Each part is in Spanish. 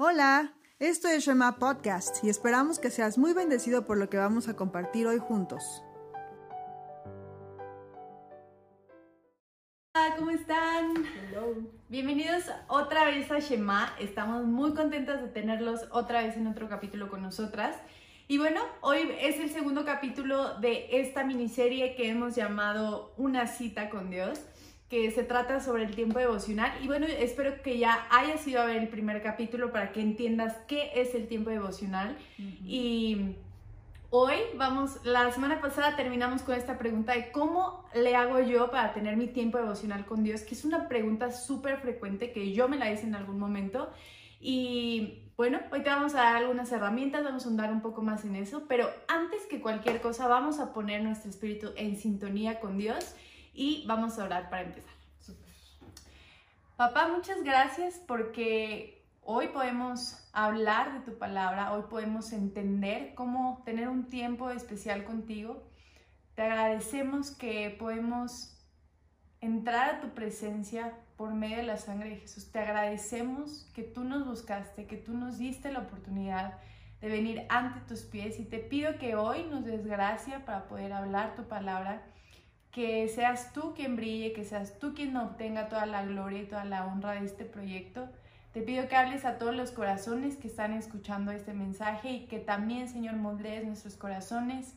Hola, esto es Shema Podcast y esperamos que seas muy bendecido por lo que vamos a compartir hoy juntos. Hola, ¿cómo están? Bienvenidos otra vez a Shema. Estamos muy contentas de tenerlos otra vez en otro capítulo con nosotras. Y bueno, hoy es el segundo capítulo de esta miniserie que hemos llamado Una cita con Dios que se trata sobre el tiempo devocional. Y bueno, espero que ya hayas ido a ver el primer capítulo para que entiendas qué es el tiempo devocional. Y hoy vamos, la semana pasada terminamos con esta pregunta de cómo le hago yo para tener mi tiempo devocional con Dios, que es una pregunta súper frecuente que yo me la hice en algún momento. Y bueno, hoy te vamos a dar algunas herramientas, vamos a andar un poco más en eso, pero antes que cualquier cosa vamos a poner nuestro espíritu en sintonía con Dios y vamos a orar para empezar. Papá, muchas gracias porque hoy podemos hablar de tu palabra, hoy podemos entender cómo tener un tiempo especial contigo. Te agradecemos que podemos entrar a tu presencia por medio de la sangre de Jesús. Te agradecemos que tú nos buscaste, que tú nos diste la oportunidad de venir ante tus pies y te pido que hoy nos des gracia para poder hablar tu palabra que seas tú quien brille, que seas tú quien obtenga toda la gloria y toda la honra de este proyecto. Te pido que hables a todos los corazones que están escuchando este mensaje y que también, Señor, moldees nuestros corazones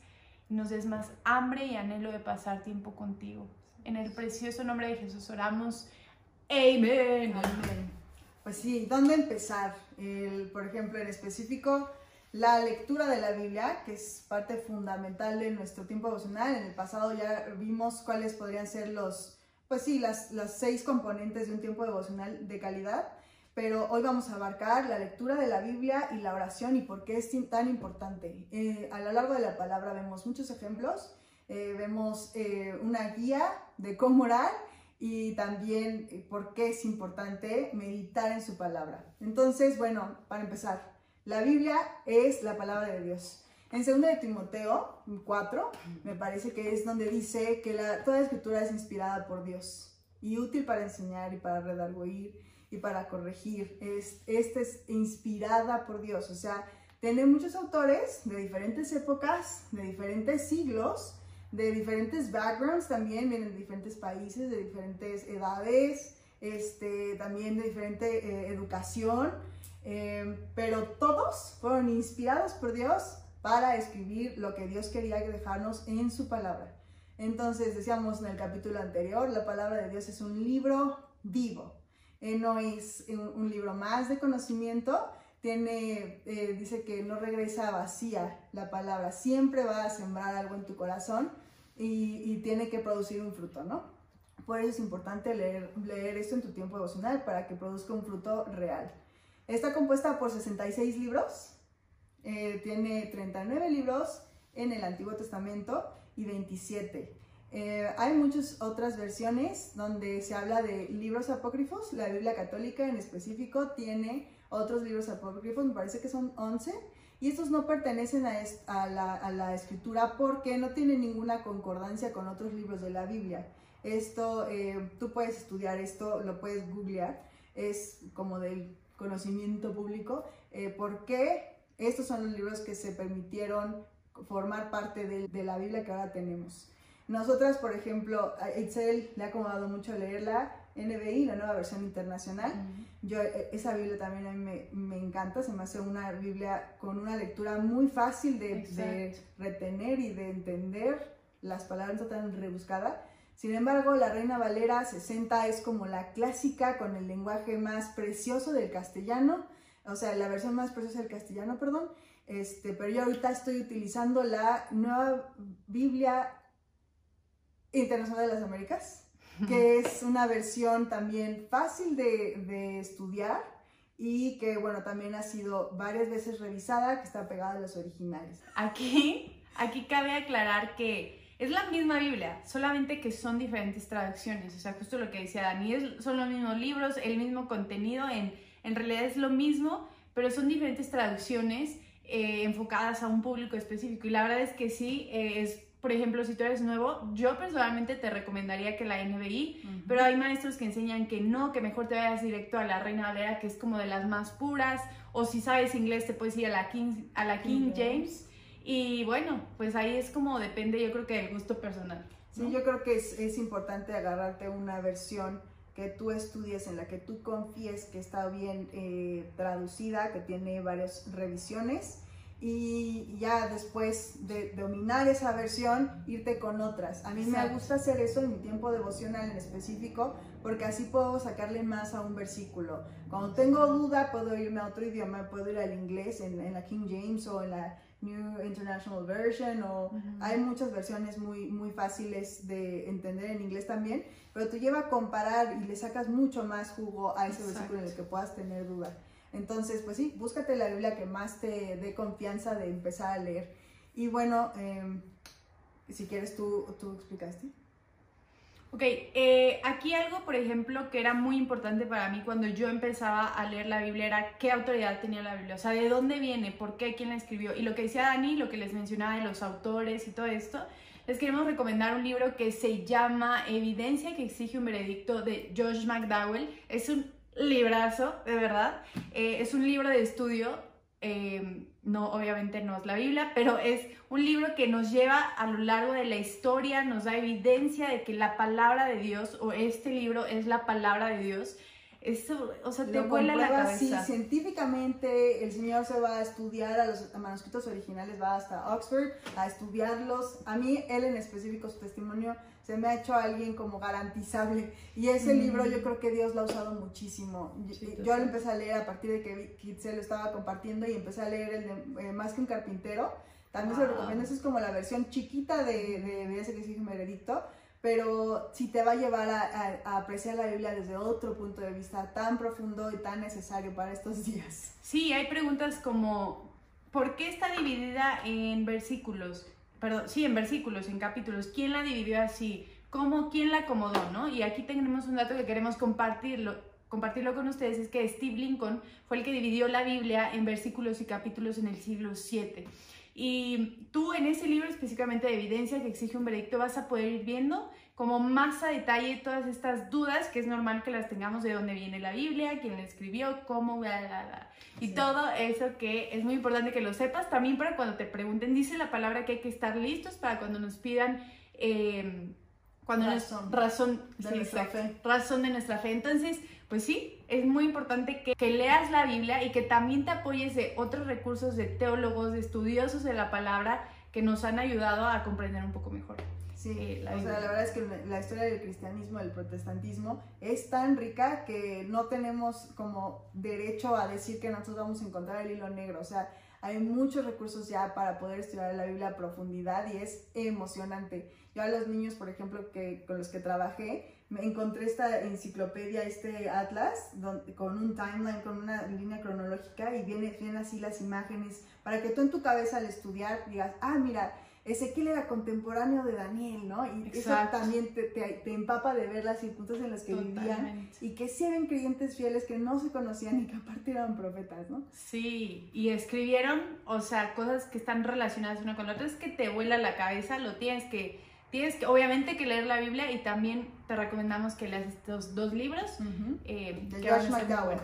y nos des más hambre y anhelo de pasar tiempo contigo. En el precioso nombre de Jesús oramos. Amén. Amén. Pues sí, ¿dónde empezar? Por ejemplo, en específico, la lectura de la Biblia, que es parte fundamental de nuestro tiempo devocional. En el pasado ya vimos cuáles podrían ser los, pues sí, las, las seis componentes de un tiempo devocional de calidad, pero hoy vamos a abarcar la lectura de la Biblia y la oración y por qué es tan importante. Eh, a lo largo de la palabra vemos muchos ejemplos, eh, vemos eh, una guía de cómo orar y también por qué es importante meditar en su palabra. Entonces, bueno, para empezar, la Biblia es la palabra de Dios. En 2 de Timoteo 4, me parece que es donde dice que toda escritura es inspirada por Dios y útil para enseñar y para redarguir y para corregir. Es, esta es inspirada por Dios, o sea, tiene muchos autores de diferentes épocas, de diferentes siglos, de diferentes backgrounds también, vienen de diferentes países, de diferentes edades, este, también de diferente eh, educación Em, pero todos fueron inspirados por Dios para escribir lo que Dios quería dejarnos en su palabra. Entonces, decíamos en el capítulo anterior, la palabra de Dios es un libro vivo. Eh, no es un, libro más de conocimiento, tiene, eh, dice que no regresa vacía la palabra, siempre va a sembrar algo en tu corazón y, tiene que producir un fruto, ¿no? Por eso es importante leer, leer esto en tu tiempo devocional para que produzca un fruto real. Está compuesta por 66 libros, eh, tiene 39 libros en el Antiguo Testamento y 27. Eh, hay muchas otras versiones donde se habla de libros apócrifos. La Biblia católica en específico tiene otros libros apócrifos, me parece que son 11. Y estos no pertenecen a, la, escritura porque no tienen ninguna concordancia con otros libros de la Biblia. Esto, eh, tú puedes estudiar esto, lo puedes googlear. Es como del conocimiento público, eh, porque estos son los libros que se permitieron formar parte de, la Biblia que ahora tenemos. Nosotras, por ejemplo, a Itzel le ha acomodado mucho leer la NBI, la nueva versión internacional. Yo, eh, esa Biblia también a mí me, me, encanta, se me hace una Biblia con una lectura muy fácil de, de retener y de entender las palabras no tan rebuscadas. Sin embargo, la Reina Valera 60 es como la clásica con el lenguaje más precioso del castellano, o sea, la versión más preciosa del castellano, perdón. Este, pero yo ahorita estoy utilizando la nueva Biblia Internacional de las Américas, que es una versión también fácil de, de estudiar y que, bueno, también ha sido varias veces revisada, que está pegada a los originales. Aquí, aquí cabe aclarar que es la misma Biblia, solamente que son diferentes traducciones. O sea, justo lo que decía Dani, son los mismos libros, el mismo contenido, en, en realidad es lo mismo, pero son diferentes traducciones eh, enfocadas a un público específico. Y la verdad es que sí, eh, es por ejemplo, si tú eres nuevo, yo personalmente te recomendaría que la NBI, pero hay maestros que enseñan que no, que mejor te vayas directo a la Reina Valera, que es como de las más puras, o si sabes inglés te puedes ir a la King, a la King James. Y bueno, pues ahí es como depende, yo creo que del gusto personal. Sí, yo creo que es, es importante agarrarte una versión que tú estudies, en la que tú confíes que está bien eh, traducida, que tiene varias revisiones y ya después de dominar esa versión, irte con otras. A mí me gusta hacer eso en mi tiempo devocional en específico, porque así puedo sacarle más a un versículo. Cuando tengo duda, puedo irme a otro idioma, puedo ir al inglés en, en la King James o en la New International Version, o hay muchas versiones muy, muy fáciles de entender en inglés también, pero te lleva a comparar y le sacas mucho más jugo a ese versículo en el que puedas tener duda. Entonces, pues sí, búscate la Biblia que más te dé confianza de empezar a leer. Y bueno, em, si quieres, tú, tú explicaste. Ok, eh, aquí algo, por ejemplo, que era muy importante para mí cuando yo empezaba a leer la Biblia era qué autoridad tenía la Biblia, o sea, de dónde viene, por qué, quién la escribió. Y lo que decía Dani, lo que les mencionaba de los autores y todo esto, les queremos recomendar un libro que se llama Evidencia que exige un veredicto de Josh McDowell. Es un librazo, de verdad. Eh, es un libro de estudio, eh, no, obviamente no es la Biblia, pero es un libro que nos lleva a lo largo de la historia, nos da evidencia de que la palabra de Dios o este libro es la palabra de Dios. Eso, o sea, te vuela la cabeza. Sí, científicamente el señor se va a estudiar a los manuscritos originales, va hasta Oxford a estudiarlos. A mí, él en específico, su testimonio se me ha hecho alguien como garantizable. Y ese libro yo creo que Dios lo ha usado muchísimo. yo, lo empecé a leer a partir de que Kitzel lo estaba compartiendo y empecé a leer el de eh, Más que un carpintero. También se lo recomiendo, esa es como la versión chiquita de, de, ese que sigue Meredicto, pero sí te va a llevar a, a, apreciar la Biblia desde otro punto de vista tan profundo y tan necesario para estos días. Sí, hay preguntas como, ¿por qué está dividida en versículos? Perdón, sí, en versículos, en capítulos, ¿quién la dividió así? ¿Cómo, quién la acomodó, no? Y aquí tenemos un dato que queremos compartirlo, compartirlo con ustedes, es que Steve Lincoln fue el que dividió la Biblia en versículos y capítulos en el siglo VII. Y tú en ese libro específicamente de evidencia que exige un veredicto vas a poder ir viendo como más a detalle todas estas dudas que es normal que las tengamos de dónde viene la Biblia, quién la escribió, cómo, bla, bla, bla. Y todo eso que es muy importante que lo sepas también para cuando te pregunten, dice la palabra que hay que estar listos para cuando nos pidan... Eh, cuando razón, razón de nuestra fe. Razón de nuestra fe. Entonces, pues sí, es muy importante que, que, leas la Biblia y que también te apoyes de otros recursos de teólogos, de estudiosos de la palabra que nos han ayudado a comprender un poco mejor. Sí, la o sea, la verdad es que la historia del cristianismo, del protestantismo, es tan rica que no tenemos como derecho a decir que nosotros vamos a encontrar el hilo negro. O sea, hay muchos recursos ya para poder estudiar la Biblia a profundidad y es emocionante. Yo a los niños, por ejemplo, que, con los que trabajé, encontré esta enciclopedia, este atlas, con un timeline, con una línea cronológica y vienen viene así las imágenes para que tú en tu cabeza al estudiar digas, ah, mira, Ezequiel era contemporáneo de Daniel, ¿no? Y eso también te, te, empapa de ver las circunstancias en las que vivían y que sí eran creyentes fieles que no se conocían y que aparte eran profetas, ¿no? Sí, y escribieron, o sea, cosas que están relacionadas una con la otra, es que te vuela la cabeza, lo tienes que, tienes que, obviamente que leer la Biblia y también te recomendamos que leas estos dos libros. Eh, de Josh McDowell.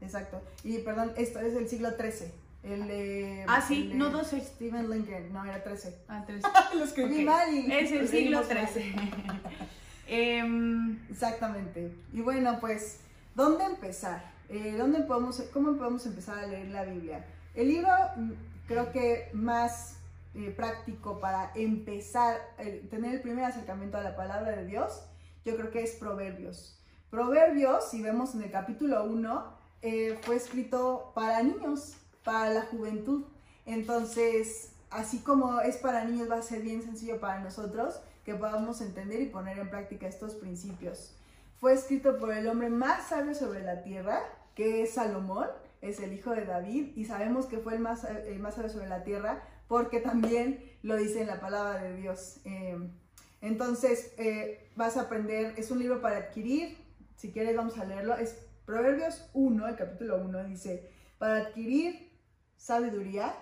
Exacto. Y perdón, esto es del siglo XIII. El de. Ah, sí, no 12. Steven Lincoln, no, era 13. Ah, 13. Lo escribí mal y. Es el siglo 13. Em, Exactamente. Y bueno, pues, ¿dónde empezar? Eh, ¿dónde podemos, ¿Cómo podemos empezar a leer la Biblia? El libro, mm, creo que más eh, práctico para empezar, eh, tener el primer acercamiento a la palabra de Dios, yo creo que es Proverbios. Proverbios, si vemos en el capítulo 1, fue escrito para niños para la juventud. Entonces, así como es para niños, va a ser bien sencillo para nosotros que podamos entender y poner en práctica estos principios. Fue escrito por el hombre más sabio sobre la tierra, que es Salomón, es el hijo de David, y sabemos que fue el más sabio sobre la tierra porque también lo dice en la palabra de Dios. Eh, entonces, eh, vas a aprender, es un libro para adquirir, si quieres vamos a leerlo, es Proverbios 1, el capítulo 1, dice, para adquirir sabiduría,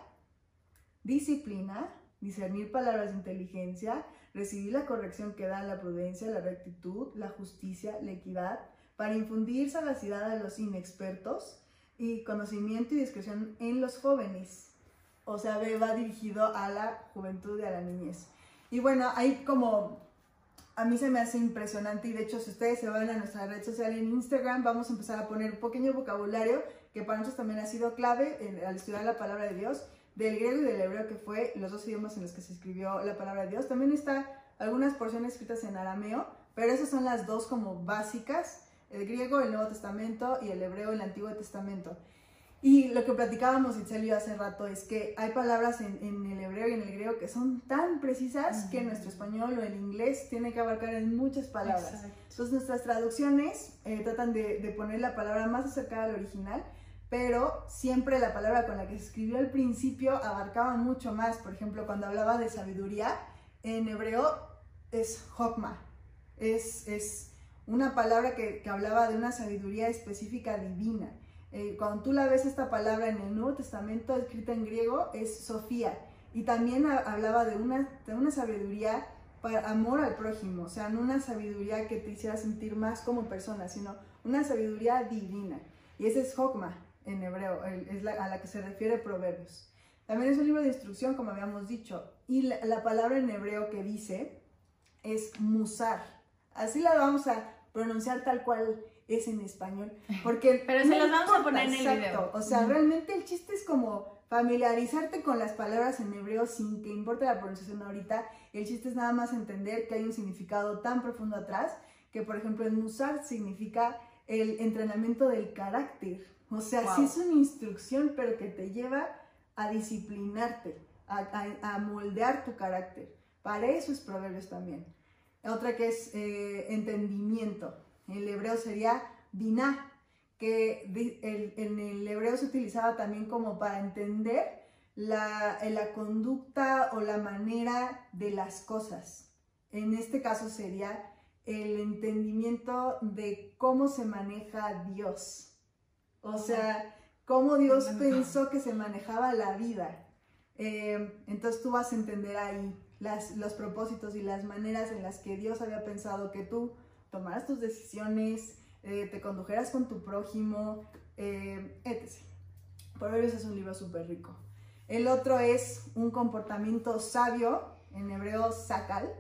disciplina, discernir palabras de inteligencia, recibir la corrección que da la prudencia, la rectitud, la justicia, la equidad, para infundir sagacidad a los inexpertos y conocimiento y discreción en los jóvenes. O sea, va dirigido a la juventud y a la niñez. Y bueno, hay como, a mí se me hace impresionante y de hecho si ustedes se van a nuestra red social en Instagram, vamos a empezar a poner un pequeño vocabulario que para nosotros también ha sido clave al estudiar la palabra de Dios, del griego y del hebreo, que fue los dos idiomas en los que se escribió la palabra de Dios. También está algunas porciones escritas en arameo, pero esas son las dos como básicas, el griego, el Nuevo Testamento y el hebreo, el Antiguo Testamento. Y lo que platicábamos Itzel y yo hace rato es que hay palabras en, el hebreo y en el griego que son tan precisas que en nuestro español o en inglés tiene que abarcar en muchas palabras. Entonces nuestras traducciones eh, tratan de, de, poner la palabra más acercada al original, pero siempre la palabra con la que se escribió al principio abarcaba mucho más. Por ejemplo, cuando hablaba de sabiduría, en hebreo es hokma, es, es una palabra que, que hablaba de una sabiduría específica divina. Eh, cuando tú la ves esta palabra en el Nuevo Testamento escrita en griego es Sofía y también hablaba de una, de una sabiduría para amor al prójimo, o sea, no una sabiduría que te hiciera sentir más como persona, sino una sabiduría divina. Y ese es Hokma en hebreo, es la, a la que se refiere Proverbios. También es un libro de instrucción, como habíamos dicho, y la, la palabra en hebreo que dice es musar. Así la vamos a pronunciar tal cual es en español. Porque Pero se los vamos a poner en el video. O sea, realmente el chiste es como familiarizarte con las palabras en hebreo sin que importe la pronunciación ahorita. El chiste es nada más entender que hay un significado tan profundo atrás que, por ejemplo, en Musar significa el entrenamiento del carácter. O sea, sí es una instrucción, pero que te lleva a disciplinarte, a, moldear tu carácter. Para eso es Proverbios también. Otra que es eh, entendimiento el hebreo sería binah, que en el hebreo se utilizaba también como para entender la, la conducta o la manera de las cosas. En este caso sería el entendimiento de cómo se maneja Dios. O sea, cómo Dios pensó que se manejaba la vida. Eh, entonces tú vas a entender ahí las, los propósitos y las maneras en las que Dios había pensado que tú tomaras tus decisiones, eh, te condujeras con tu prójimo, eh, etc. Proverbios es un libro súper rico. El otro es un comportamiento sabio, en hebreo sakal,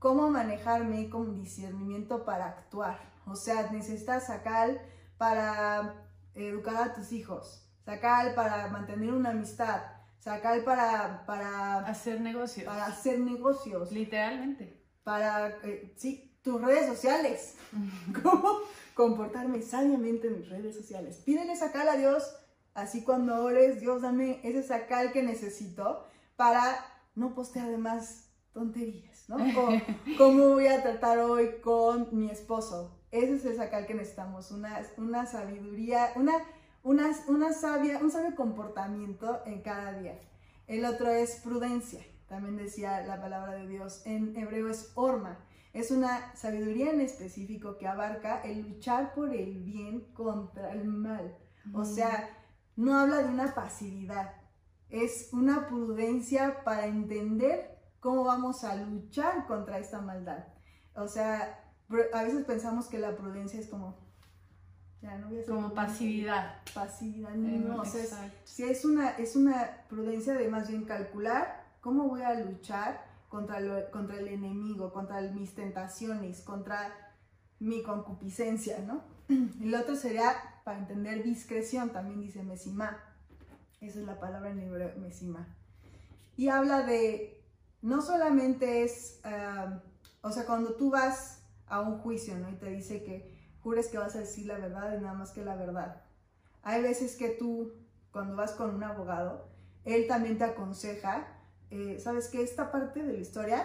cómo manejarme con discernimiento para actuar. O sea, necesitas sakal para educar a tus hijos, sakal para mantener una amistad, sakal para, para hacer negocios. Para hacer negocios. Literalmente. Para, eh, sí, tus redes sociales. ¿Cómo comportarme sabiamente en mis redes sociales? Pídele sacar a Dios, así cuando ores, Dios dame ese sacal que necesito para no postear de más tonterías, ¿no? ¿Cómo voy a tratar hoy con mi esposo? Ese es el sacal que necesitamos, una, una sabiduría, una, una, una sabia, un sabio comportamiento en cada día. El otro es prudencia, también decía la palabra de Dios. En hebreo es orma, es una sabiduría en específico que abarca el luchar por el bien contra el mal. O sea, no habla de una pasividad, es una prudencia para entender cómo vamos a luchar contra esta maldad. O sea, a veces pensamos que la prudencia es como, ya no voy a como pasividad. Pasividad, no, o sea, si es una, es una prudencia de más bien calcular cómo voy a luchar contra, contra el enemigo, contra mis tentaciones, contra mi concupiscencia, ¿no? El otro sería, para entender discreción, también dice mesima. Esa es la palabra en hebreo, mesima. Y habla de, no solamente es, o sea, cuando tú vas a un juicio, ¿no? Y te dice que jures que vas a decir la verdad y nada más que la verdad. Hay veces que tú, cuando vas con un abogado, él también te aconseja eh, ¿sabes que Esta parte de la historia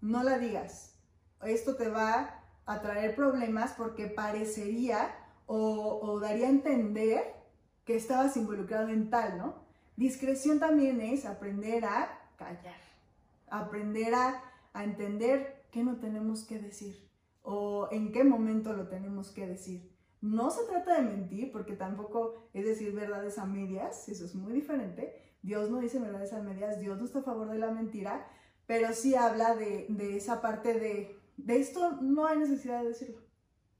no la digas. Esto te va a traer problemas porque parecería o, daría a entender que estabas involucrado en tal, ¿no? Discreción también es aprender a callar, aprender a, a entender qué no tenemos que decir o en qué momento lo tenemos que decir. No se trata de mentir, porque tampoco es decir verdades a medias, eso es muy diferente. Dios no dice verdades a medias, Dios no está a favor de la mentira, pero sí habla de, esa parte de, de esto no hay necesidad de decirlo,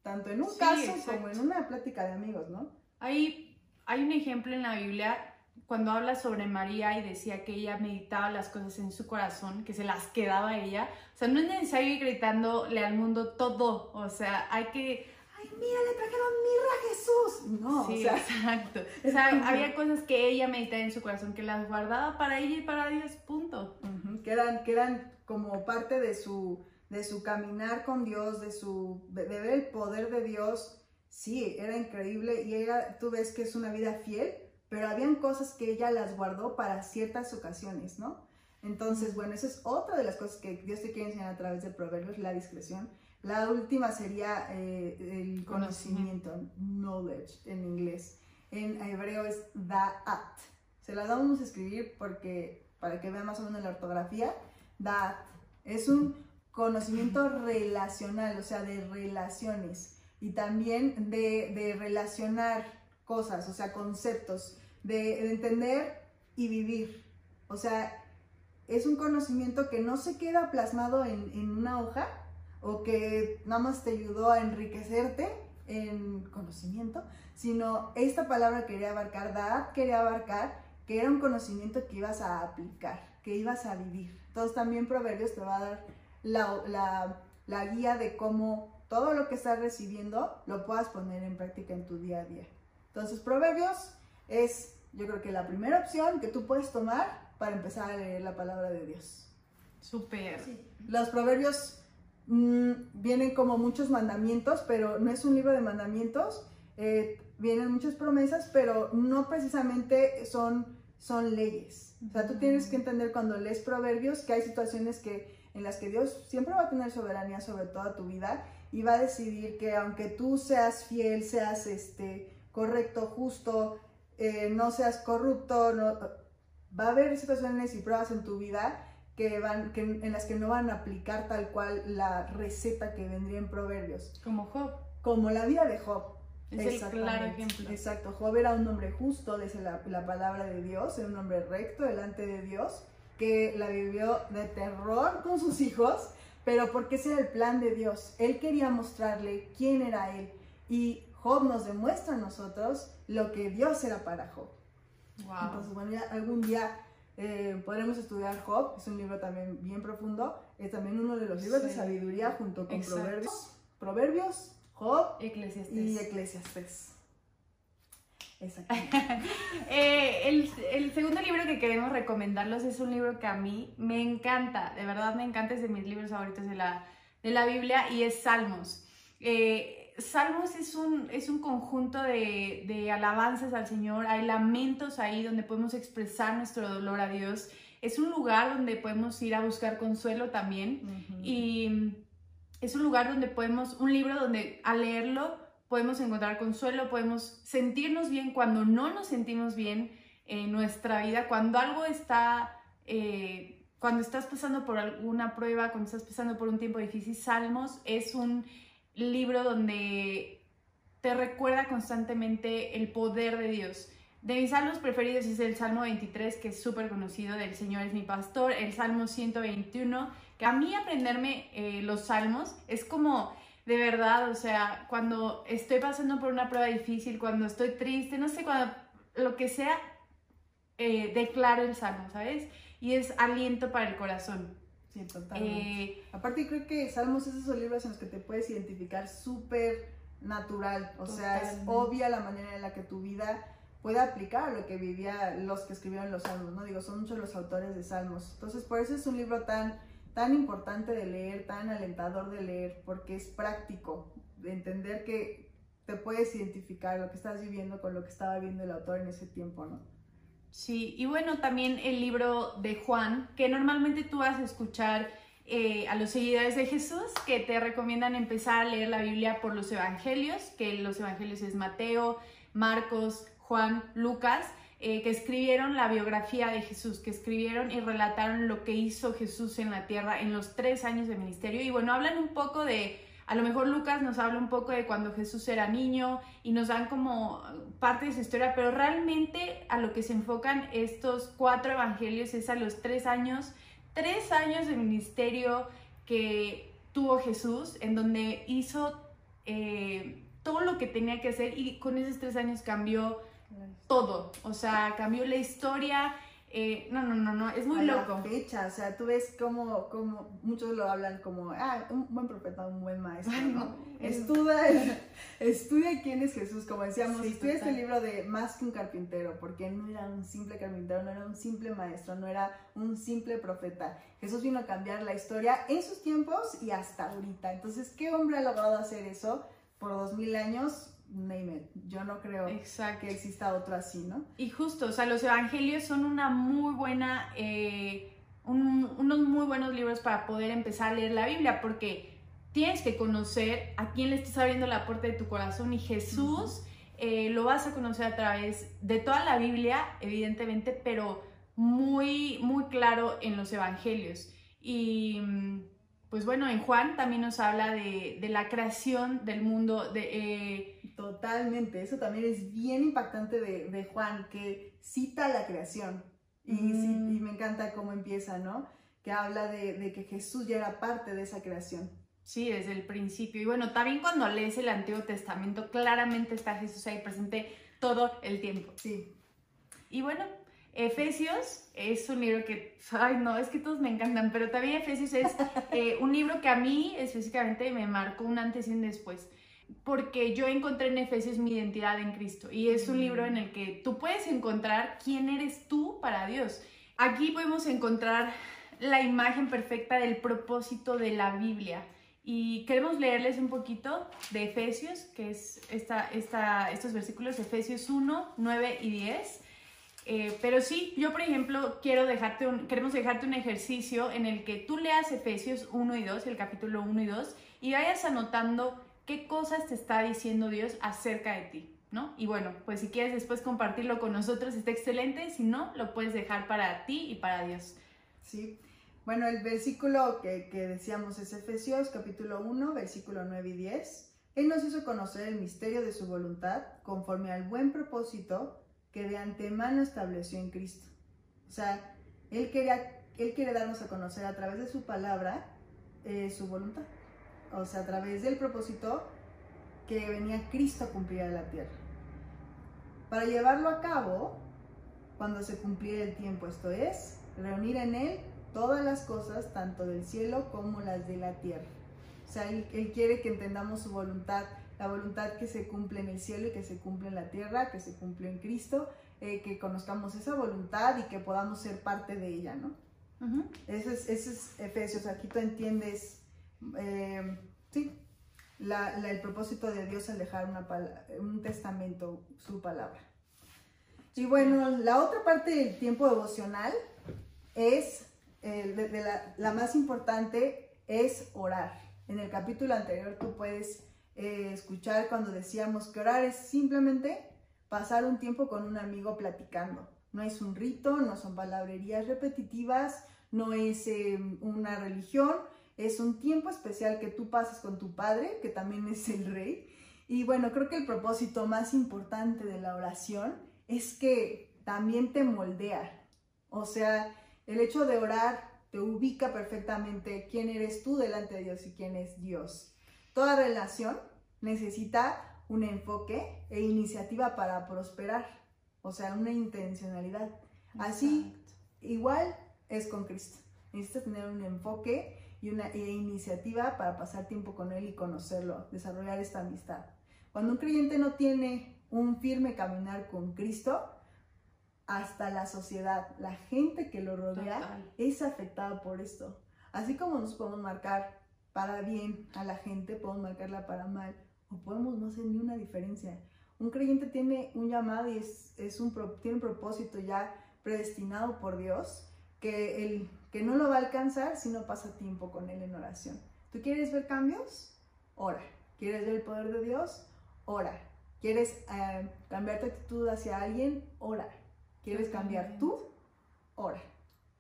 tanto en un caso como en una plática de amigos, ¿no? Hay, hay un ejemplo en la Biblia cuando habla sobre María y decía que ella meditaba las cosas en su corazón, que se las quedaba a ella. O sea, no es necesario ir gritándole al mundo todo. O sea, hay que ay, mira, le trajeron mirra a Jesús. No, sí, exacto. O sea, había cosas que ella meditaba en su corazón, que las guardaba para ella y para Dios, punto. que, eran, que eran como parte de su, de su caminar con Dios, de, su, de, ver el poder de Dios. Sí, era increíble y ella, tú ves que es una vida fiel, pero habían cosas que ella las guardó para ciertas ocasiones, ¿no? Entonces, bueno, esa es otra de las cosas que Dios te quiere enseñar a través de Proverbios, la discreción. La última sería eh, el conocimiento, knowledge en inglés. En hebreo es da'at. Se las vamos a escribir porque, para que vean más o menos la ortografía. Da'at. Es un conocimiento relacional, o sea, de relaciones. Y también de, relacionar cosas, o sea, conceptos. De, entender y vivir. O sea, es un conocimiento que no se queda plasmado en, en una hoja, o que nada más te ayudó a enriquecerte en conocimiento, sino esta palabra quería abarcar, Dad quería abarcar que era un conocimiento que ibas a aplicar, que ibas a vivir. Entonces también Proverbios te va a dar la, la guía de cómo todo lo que estás recibiendo lo puedas poner en práctica en tu día a día. Entonces Proverbios es yo creo que la primera opción que tú puedes tomar para empezar a leer la palabra de Dios. Súper. Los proverbios Mm, vienen como muchos mandamientos, pero no es un libro de mandamientos. Eh, vienen muchas promesas, pero no precisamente son, son leyes. O sea, tú tienes que entender cuando lees proverbios que hay situaciones que, en las que Dios siempre va a tener soberanía sobre toda tu vida y va a decidir que aunque tú seas fiel, seas este, correcto, justo, eh, no seas corrupto, no, va a haber situaciones y pruebas en tu vida que van, que, en las que no van a aplicar tal cual la receta que vendría en Proverbios. Como Job. Como la vida de Job. Es el claro ejemplo. Exacto. Job era un hombre justo, desde la, la palabra de Dios, era un hombre recto delante de Dios, que la vivió de terror con sus hijos, pero porque ese era el plan de Dios. Él quería mostrarle quién era él. Y Job nos demuestra a nosotros lo que Dios era para Job. Wow. Entonces, bueno, ya algún día eh, podremos estudiar Job, es un libro también bien profundo, es también uno de los libros de sabiduría junto con Proverbios, Proverbios, Job y Eclesiastes. eh, el, el, segundo libro que queremos recomendarlos es un libro que a mí me encanta, de verdad me encanta, es de mis libros favoritos de la, de la Biblia y es Salmos. Eh, Salmos es un, es un conjunto de, alabanzas al Señor, hay lamentos ahí donde podemos expresar nuestro dolor a Dios. Es un lugar donde podemos ir a buscar consuelo también. Y es un lugar donde podemos, un libro donde al leerlo podemos encontrar consuelo, podemos sentirnos bien cuando no nos sentimos bien en nuestra vida, cuando algo está, eh, cuando estás pasando por alguna prueba, cuando estás pasando por un tiempo difícil. Salmos es un libro donde te recuerda constantemente el poder de Dios. De mis salmos preferidos es el Salmo 23, que es súper conocido, del Señor es mi pastor, el Salmo 121, que a mí aprenderme eh, los salmos es como de verdad, o sea, cuando estoy pasando por una prueba difícil, cuando estoy triste, no sé, cuando lo que sea, eh, declaro el salmo, ¿sabes? Y es aliento para el corazón. Sí, totalmente. Eh, Aparte creo que Salmos es esos libros en los que te puedes identificar súper natural, o sea, es obvia la manera en la que tu vida puede aplicar lo que vivían los que escribieron los salmos, ¿no? Digo, son muchos los autores de salmos. Entonces, por eso es un libro tan, tan importante de leer, tan alentador de leer, porque es práctico, de entender que te puedes identificar lo que estás viviendo con lo que estaba viendo el autor en ese tiempo, ¿no? Sí, y bueno, también el libro de Juan, que normalmente tú vas a escuchar eh, a los seguidores de Jesús, que te recomiendan empezar a leer la Biblia por los evangelios, que los evangelios es Mateo, Marcos, Juan, Lucas, eh, que escribieron la biografía de Jesús, que escribieron y relataron lo que hizo Jesús en la tierra en los tres años de ministerio. Y bueno, hablan un poco de a lo mejor Lucas nos habla un poco de cuando Jesús era niño y nos dan como parte de su historia, pero realmente a lo que se enfocan estos cuatro evangelios es a los tres años, tres años de ministerio que tuvo Jesús, en donde hizo eh, todo lo que tenía que hacer y con esos tres años cambió todo, o sea, cambió la historia eh, no, no, no, no, es muy loco. La fecha, o sea, tú ves como, como muchos lo hablan como, ah, un buen profeta, un buen maestro, ¿no? Estudia, estudia quién es Jesús, como decíamos, estudia este libro de Más que un carpintero, porque no era un simple carpintero, no era un simple maestro, no era un simple profeta. Jesús vino a cambiar la historia en sus tiempos y hasta ahorita. Entonces, ¿qué hombre ha logrado hacer eso por dos mil años? Name Yo no creo que exista otro así, ¿no? Y justo, o sea, los evangelios son una muy buena, eh, unos muy buenos libros para poder empezar a leer la Biblia, porque tienes que conocer a quién le estás abriendo la puerta de tu corazón y Jesús eh, lo vas a conocer a través de toda la Biblia, evidentemente, pero muy, muy claro en los evangelios. Y pues bueno, en Juan también nos habla de, la creación del mundo, de... Eh, Totalmente, eso también es bien impactante de, Juan, que cita la creación. Y, y, me encanta cómo empieza, ¿no? Que habla de, que Jesús ya era parte de esa creación. Sí, desde el principio. Y bueno, también cuando lees el Antiguo Testamento, claramente está Jesús ahí presente todo el tiempo. Sí. Y bueno, Efesios es un libro que, ay no, es que todos me encantan, pero también Efesios es eh, un libro que a mí específicamente me marcó un antes y un después, porque yo encontré en Efesios mi identidad en Cristo y es un libro en el que tú puedes encontrar quién eres tú para Dios. Aquí podemos encontrar la imagen perfecta del propósito de la Biblia. Y queremos leerles un poquito de Efesios, que es esta, esta, estos versículos, Efesios 1, 9 y 10. Eh, pero sí, yo por ejemplo quiero dejarte un, queremos dejarte un ejercicio en el que tú leas Efesios 1 y 2, el capítulo 1 y 2, y vayas anotando qué cosas te está diciendo Dios acerca de ti, ¿no? Y bueno, pues si quieres después compartirlo con nosotros está excelente, si no, lo puedes dejar para ti y para Dios. Sí, bueno, el versículo que, que decíamos es Efesios capítulo 1, versículo 9 y 10. Él nos hizo conocer el misterio de su voluntad conforme al buen propósito que de antemano estableció en Cristo. O sea, Él, quería, él quiere darnos a conocer a través de su palabra eh, su voluntad. O sea, a través del propósito que venía Cristo a cumplir a la tierra. Para llevarlo a cabo, cuando se cumpliera el tiempo, esto es, reunir en Él todas las cosas, tanto del cielo como las de la tierra. O sea, él, él quiere que entendamos su voluntad la voluntad que se cumple en el cielo y que se cumple en la tierra, que se cumple en Cristo, eh, que conozcamos esa voluntad y que podamos ser parte de ella, ¿no? Ese es, Efesios, aquí tú entiendes, eh, sí, el propósito de Dios al dejar una, un testamento, su palabra. Y bueno, la otra parte del tiempo devocional es, eh, la, la más importante, es orar. En el capítulo anterior tú puedes eh, escuchar cuando decíamos que orar es simplemente pasar un tiempo con un amigo platicando. No es un rito, no son palabrerías repetitivas, no es una religión, es un tiempo especial que tú pasas con tu padre, que también es el rey. Y bueno, creo que el propósito más importante de la oración es que también te moldea. O sea, el hecho de orar te ubica perfectamente quién eres tú delante de Dios y quién es Dios. Toda relación necesita un enfoque e iniciativa para prosperar, o sea, una intencionalidad. Así, igual es con Cristo. Necesitas tener un enfoque y una e iniciativa para pasar tiempo con Él y conocerlo, desarrollar esta amistad. Cuando un creyente no tiene un firme caminar con Cristo, hasta la sociedad, la gente que lo rodea, es afectada por esto. Así como nos podemos marcar para bien a la gente, podemos marcarla para mal o podemos no hacer ni una diferencia. Un creyente tiene un llamado y es, es un, tiene un propósito ya predestinado por Dios que, el, que no lo va a alcanzar si no pasa tiempo con Él en oración. ¿Tú quieres ver cambios? Ora. ¿Quieres ver el poder de Dios? Ora. ¿Quieres eh, cambiar tu actitud hacia alguien? Ora. ¿Quieres cambiar tú? Ora.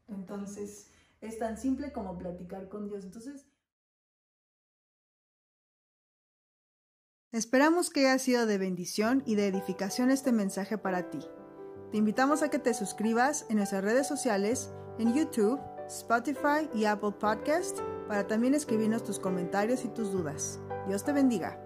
Entonces, es tan simple como platicar con Dios. Entonces, Esperamos que haya sido de bendición y de edificación este mensaje para ti. Te invitamos a que te suscribas en nuestras redes sociales, en YouTube, Spotify y Apple Podcast, para también escribirnos tus comentarios y tus dudas. Dios te bendiga.